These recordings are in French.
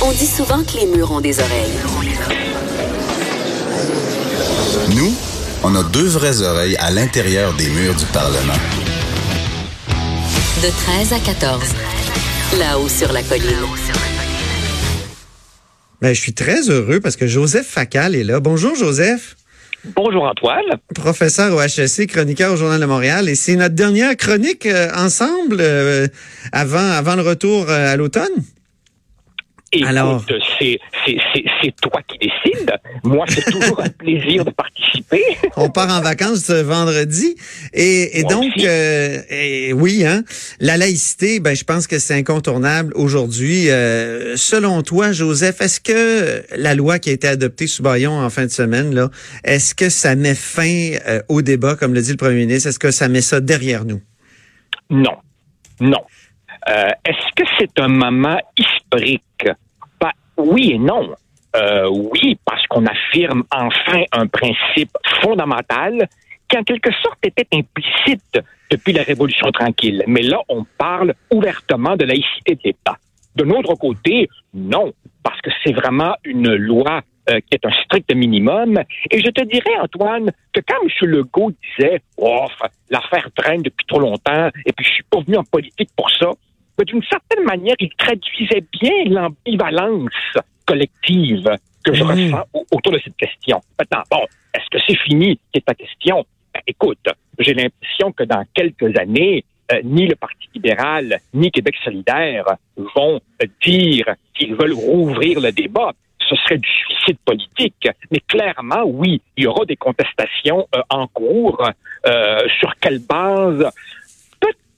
On dit souvent que les murs ont des oreilles. Nous, on a deux vraies oreilles à l'intérieur des murs du Parlement. De 13 à 14. Là-haut sur la colline. Ben, je suis très heureux parce que Joseph Facal est là. Bonjour, Joseph. Bonjour Antoine. Professeur au HEC, chroniqueur au Journal de Montréal. Et c'est notre dernière chronique euh, ensemble euh, avant, avant le retour euh, à l'automne. Alors? c'est, c'est, c'est, c'est toi qui décides. Moi, c'est toujours un plaisir de participer. On part en vacances ce vendredi. Et, et donc, euh, et oui, hein, la laïcité, ben, je pense que c'est incontournable aujourd'hui. Euh, selon toi, Joseph, est-ce que la loi qui a été adoptée sous Bayon en fin de semaine, là, est-ce que ça met fin euh, au débat, comme le dit le premier ministre? Est-ce que ça met ça derrière nous? Non. Non. Euh, est-ce que c'est un moment Ben, oui et non. Euh, oui, parce qu'on affirme enfin un principe fondamental qui, en quelque sorte, était implicite depuis la Révolution tranquille. Mais là, on parle ouvertement de laïcité de l'État. De notre côté, non, parce que c'est vraiment une loi euh, qui est un strict minimum. Et je te dirais, Antoine, que quand M. Legault disait Oh, l'affaire traîne depuis trop longtemps, et puis je suis pas venu en politique pour ça, mais d'une certaine manière, il traduisait bien l'ambivalence collective que je Mhm. ressens au- autour de cette question. Maintenant, bon, est-ce que c'est fini, c'est ta question? Ben, écoute, j'ai l'impression que dans quelques années, euh, ni le Parti libéral, ni Québec solidaire vont euh, dire qu'ils veulent rouvrir le débat. Ce serait du suicide politique. Mais clairement, oui, il y aura des contestations euh, en cours. Euh, sur quelle base?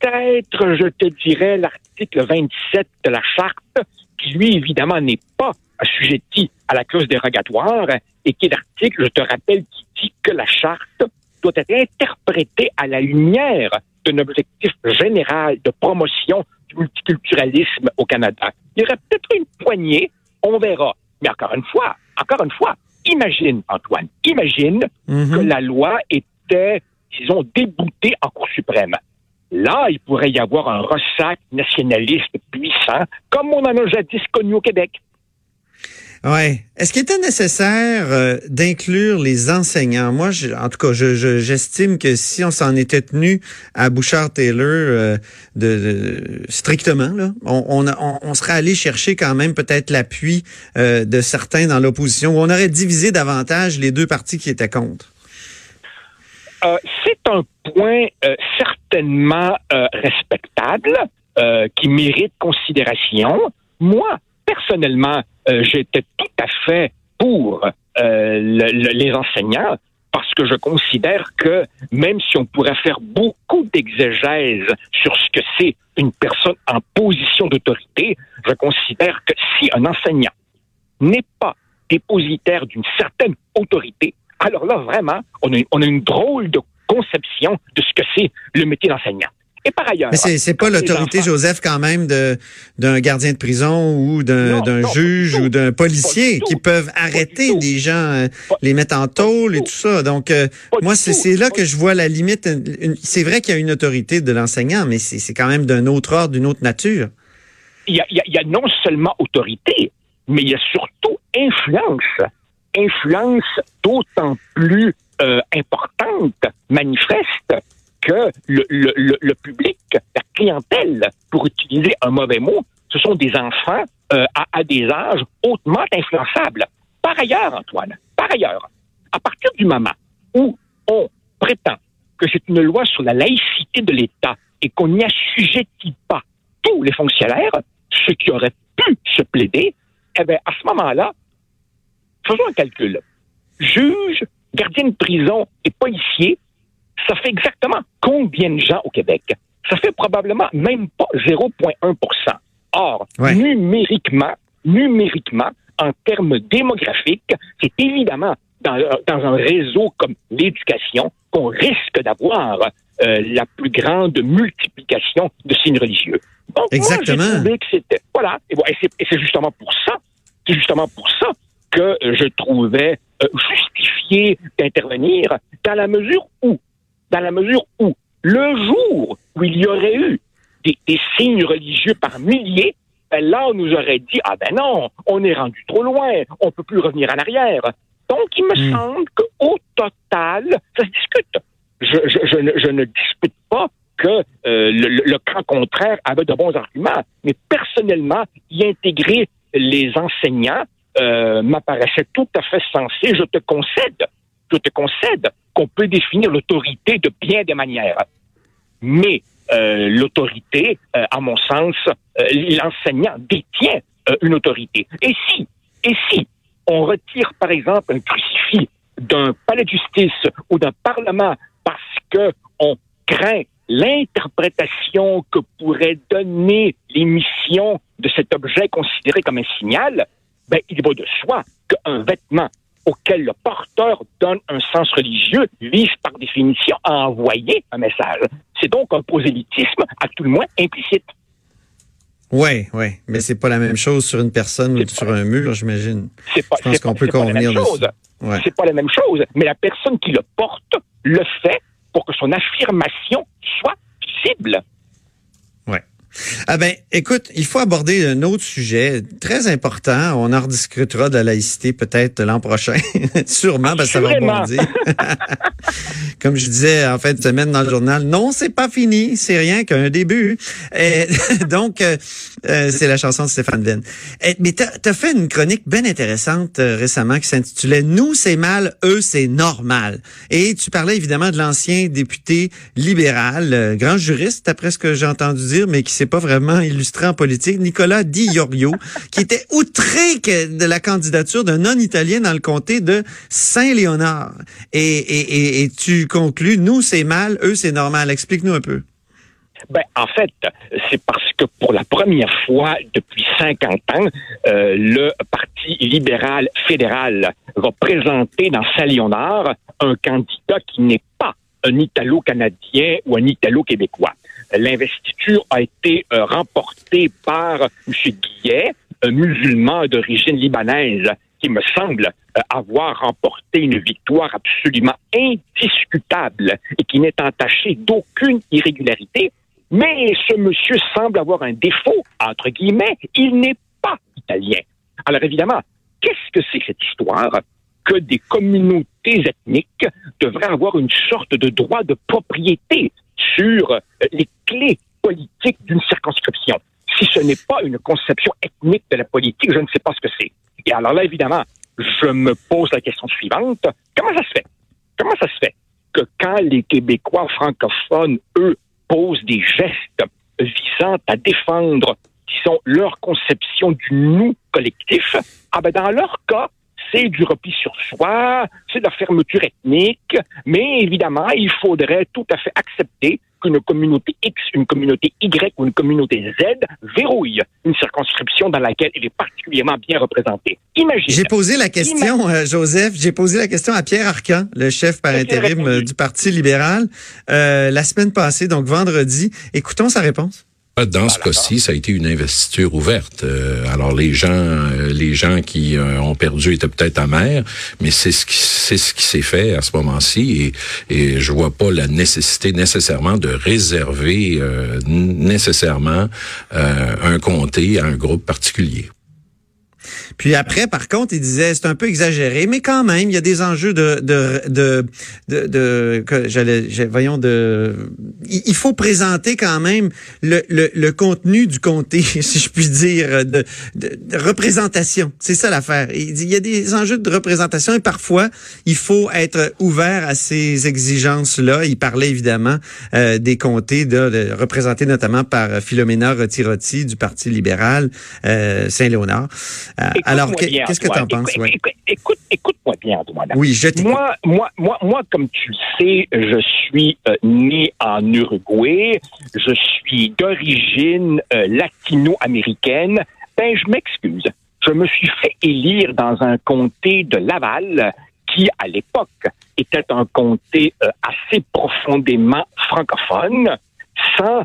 Peut-être, je te dirais, l'article 27 de la charte, qui lui, évidemment, n'est pas assujetti à la clause dérogatoire, et qui est l'article, je te rappelle, qui dit que la charte doit être interprétée à la lumière d'un objectif général de promotion du multiculturalisme au Canada. Il y aurait peut-être une poignée, on verra. Mais encore une fois, encore une fois, imagine, Antoine, imagine Mhm. que la loi était, disons, déboutée en Cour suprême. Là, il pourrait y avoir un ressac nationaliste puissant, comme on en a jadis connu au Québec. Ouais. Est-ce qu'il était nécessaire euh, d'inclure les enseignants? Moi, je- en tout cas, je- je- j'estime que si on s'en était tenu à Bouchard-Taylor euh, de, de- strictement, là, on, on, a- on- on serait allé chercher quand même peut-être l'appui euh, de certains dans l'opposition, où on aurait divisé davantage les deux partis qui étaient contre. C'est un point euh, certainement euh, respectable, euh, qui mérite considération. Moi, personnellement, euh, j'étais tout à fait pour le- le- les enseignants parce que je considère que même si on pourrait faire beaucoup d'exégèse sur ce que c'est une personne en position d'autorité, je considère que si un enseignant n'est pas dépositaire d'une certaine autorité, alors là, vraiment, on a une drôle de conception de ce que c'est le métier d'enseignant. Et par ailleurs... Mais c'est pas l'autorité, Joseph, quand même, de d'un gardien de prison ou d'un juge ou d'un policier qui peuvent arrêter des gens, euh, Pas- les mettre en tôle et tout. ça. Donc, euh, moi, c'est là que je vois la limite. C'est vrai qu'il y a une autorité de l'enseignant, mais c'est quand même d'un autre ordre, d'une autre nature. y a- il y a non seulement autorité, mais il y a surtout influence. Influence d'autant plus euh, importante, manifeste, que le, le- public, la clientèle, pour utiliser un mauvais mot, ce sont des enfants euh, à, des âges hautement influençables. Par ailleurs, Antoine, par ailleurs, à partir du moment où on prétend que c'est une loi sur la laïcité de l'État et qu'on n'y assujettit pas tous les fonctionnaires, ce qui aurait pu se plaider, eh bien, à ce moment-là, faisons un calcul. Juge, gardien de prison et policier, ça fait exactement combien de gens au Québec? ça fait probablement même pas 0,1% Or, Ouais. numériquement, numériquement, en termes démographiques, c'est évidemment dans, dans un réseau comme l'éducation qu'on risque d'avoir euh, la plus grande multiplication de signes religieux. Donc, Exactement. Moi, j'ai trouvé que c'était voilà, et, c'est- justement pour ça, c'est justement pour ça que euh, je trouvais euh, d'intervenir dans la mesure où, dans la mesure où, le jour où il y aurait eu des, des signes religieux par milliers, ben là, on nous aurait dit, ah ben non, on est rendu trop loin, on peut plus revenir en arrière. Donc, il me Hmm. semble qu'au total, ça se discute. Je, je, je, ne, je ne dispute pas que euh, le camp contraire avait de bons arguments, mais personnellement, y intégrer les enseignants euh, m'apparaissait tout à fait sensé. Je te concède, je te concède qu'on peut définir l'autorité de bien des manières. Mais euh, l'autorité, euh, à mon sens, l'enseignant détient une autorité. Et si, et si on retire, par exemple, un crucifix d'un palais de justice ou d'un parlement parce que on craint l'interprétation que pourrait donner l'émission de cet objet considéré comme un signal, ben, il va de soi qu'un vêtement auquel le porteur donne un sens religieux vise par définition à envoyer un message. C'est donc un prosélytisme, à tout le moins implicite. Oui, oui. Mais c'est pas la même chose sur une personne ou sur un mur, j'imagine. Je pense qu'on peut convenir chose. dessus. Ouais. C'est pas la même chose, mais la personne qui le porte le fait pour que son affirmation soit visible. Ah ben, écoute, il faut aborder un autre sujet très important. On en rediscutera de la laïcité peut-être l'an prochain, sûrement, parce que ça va rebondir. Comme je disais en fin de semaine dans le journal, non, c'est pas fini, c'est rien qu'un début. Et donc, euh, euh, c'est la chanson de Stéphane Venn. Et- mais t'as as fait une chronique bien intéressante euh, récemment qui s'intitulait Nous c'est mal, eux c'est normal. Et tu parlais évidemment de l'ancien député libéral, euh, grand juriste, après ce que j'ai entendu dire, mais qui s'est pas vraiment illustré en politique, Nicolas Di Iorio, qui était outré de la candidature d'un non-italien dans le comté de Saint-Léonard. Et tu conclus, nous c'est mal, eux c'est normal. Explique-nous un peu. Ben, en fait, c'est parce que pour la première fois depuis 50 ans, euh, le Parti libéral fédéral va présenter dans Saint-Léonard un candidat qui n'est pas un Italo-Canadien ou un Italo-Québécois. L'investiture a été euh, remportée par M. Guillet, un musulman d'origine libanaise qui me semble euh, avoir remporté une victoire absolument indiscutable et qui n'est entachée d'aucune irrégularité. Mais ce monsieur semble avoir un défaut, entre guillemets, il n'est pas italien. Alors évidemment, qu'est-ce que c'est cette histoire que des communautés ethniques devraient avoir une sorte de droit de propriété sur euh, les clés politiques d'une circonscription? Si ce n'est pas une conception ethnique de la politique, je ne sais pas ce que c'est. Et alors là, évidemment, je me pose la question suivante. Comment ça se fait? Comment ça se fait que quand les Québécois francophones, eux, posent des gestes visant à défendre, disons, leur conception du nous collectif, ah ben dans leur cas, c'est du repli sur soi, c'est de la fermeture ethnique, mais évidemment, il faudrait tout à fait accepter qu'une communauté X, une communauté Y ou une communauté Z verrouille une circonscription dans laquelle elle est particulièrement bien représentée. Imagine. J'ai posé la question, euh, Joseph, j'ai posé la question à Pierre Arcan, le chef par intérim euh, du Parti libéral, euh, la semaine passée, donc vendredi. Écoutons sa réponse. Dans ce cas-ci, ça a été une investiture ouverte. Euh, alors les gens, euh, les gens qui euh, ont perdu étaient peut-être amers, mais c'est ce qui c'est ce qui s'est fait à ce moment-ci et, et je vois pas la nécessité nécessairement de réserver euh, nécessairement euh, un comté à un groupe particulier. Puis après, par contre, il disait c'est un peu exagéré, mais quand même, il y a des enjeux de de de de, que j'allais voyons de il faut présenter quand même le, le, le contenu du comté, si je puis dire, de, de, de représentation. C'est ça l'affaire. Il il y a des enjeux de représentation et parfois il faut être ouvert à ces exigences-là. Il parlait évidemment euh, des comtés de, de- représentés notamment par Philomena Rotirotti du Parti libéral euh, Saint-Léonard. Euh, Alors, qu'est-ce que tu en penses? Écoute, ouais? écoute, écoute, écoute-moi bien, Antoine. Oui, je. Moi, moi, moi, moi, comme tu le sais, je suis euh, né en Uruguay. Je suis d'origine euh, latino-américaine. Ben, je m'excuse. Je me suis fait élire dans un comté de Laval qui, à l'époque, était un comté euh, assez profondément francophone, sans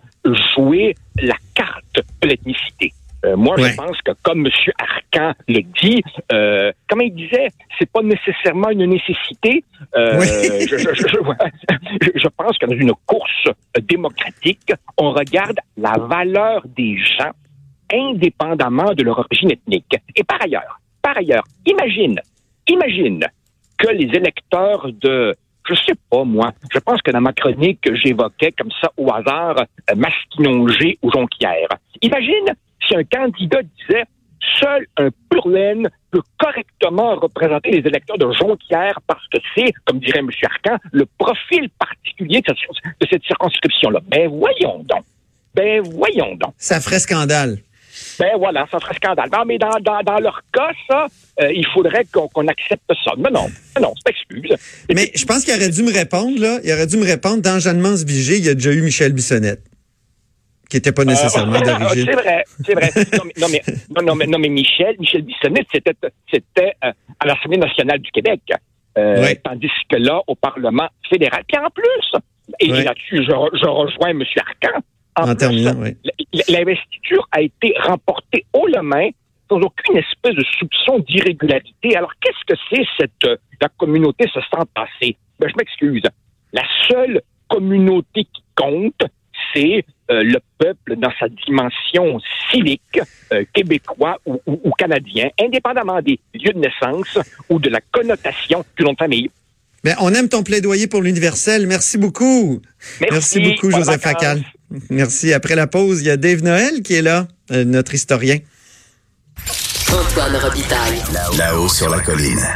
jouer la carte de l'ethnicité. Euh, moi, Ouais. je pense que comme M. Arcan le dit, euh, comme il disait, c'est pas nécessairement une nécessité. Euh, Oui. je, je- je- je- pense que dans une course démocratique, on regarde la valeur des gens indépendamment de leur origine ethnique. Et par ailleurs, par ailleurs, imagine, imagine que les électeurs de, je sais pas moi, je pense que dans ma chronique, j'évoquais comme ça au hasard euh, Masquinongé ou Jonquière. Imagine si un candidat disait seul un pur laine peut correctement représenter les électeurs de Jonquière parce que c'est, comme dirait M. Arcan, le profil particulier de cette, circonscription-là. Ben voyons donc. Ben voyons donc. Ça ferait scandale. Ben voilà, ça serait scandale. Non, mais dans, dans, dans leur cas, ça, euh, il faudrait qu'on accepte ça. Mais non, mais non, c'est excuse. Mais je pense qu'il aurait dû me répondre, là. Il aurait dû me répondre, dans Jeanne-Mance Vigée, il y a déjà eu Michel Bissonnette, qui n'était pas nécessairement Euh, d'origine. c'est vrai, c'est vrai. Non, mais, non, mais, non, non, mais, non, mais Michel, Michel Bissonnette, c'était, c'était euh, à l'Assemblée nationale du Québec. Euh. Tandis que là, au Parlement fédéral. Puis en plus, et là-dessus, je, re- je rejoins M. Arcan. En, terminant, oui. L'investiture a été remportée haut la main sans aucune espèce de soupçon d'irrégularité. Alors, qu'est-ce que c'est cette euh, la communauté se sent passer? Ben, je m'excuse. La seule communauté qui compte, c'est euh, le peuple dans sa dimension civique, euh, québécois ou, ou- ou canadien, indépendamment des lieux de naissance ou de la connotation du nom de famille. Ben, on aime ton plaidoyer pour l'universel. Merci beaucoup. Merci, beaucoup, Joseph. Facal. Merci. Après la pause, il y a Dave Noël qui est là, euh, notre historien. Antoine Robitaille. Là-haut sur la colline.